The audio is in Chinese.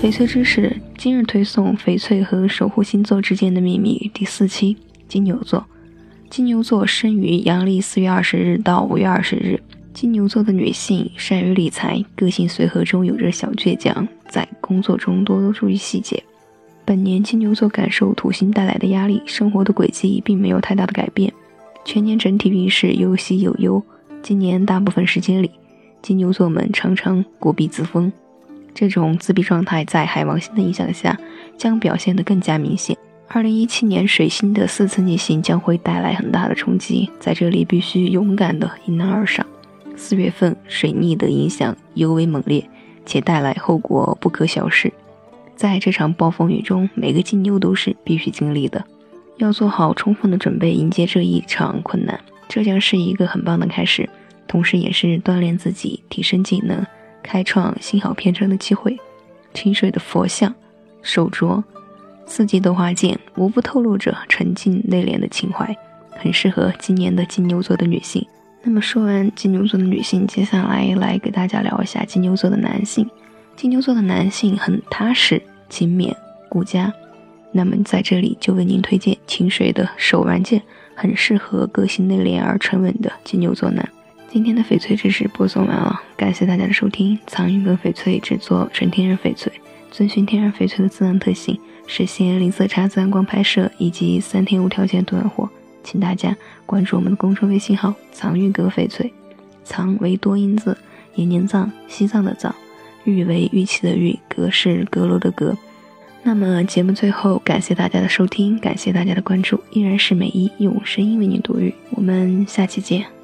翡翠知识今日推送：翡翠和守护星座之间的秘密第四期。金牛座，金牛座生于阳历四月二十日到五月二十日。金牛座的女性善于理财，个性随和中有着小倔强，在工作中多多注意细节。本年金牛座感受土星带来的压力，生活的轨迹并没有太大的改变。全年整体运势有喜有忧。今年大部分时间里，金牛座们常常固闭自封，这种自闭状态在海王星的影响下将表现得更加明显。二零一七年水星的四次逆行将会带来很大的冲击，在这里必须勇敢地迎难而上。四月份水逆的影响尤为猛烈，且带来后果不可小视。在这场暴风雨中，每个金牛都是必须经历的，要做好充分的准备迎接这一场困难。这将是一个很棒的开始，同时也是锻炼自己、提升技能、开创新好篇章的机会。清水的佛像、手镯、四季豆花剑，无不透露着沉静内敛的情怀，很适合今年的金牛座的女性。那么说完金牛座的女性，接下来来给大家聊一下金牛座的男性。金牛座的男性很踏实、勤勉、顾家。那么在这里就为您推荐清水的手腕剑，很适合个性内敛而沉稳的金牛座男。今天的翡翠知识播送完了，感谢大家的收听。藏玉阁翡翠制作纯天然翡翠，遵循天然翡翠的自然特性，实现零色差、自然光拍摄以及三天无条件断货。请大家关注我们的公众微信号“藏玉阁翡翠”，藏为多音字，延年藏，西藏的藏，玉为玉器的玉，阁是阁楼的阁。那么节目最后，感谢大家的收听，感谢大家的关注，依然是美一用声音为您读玉，我们下期见。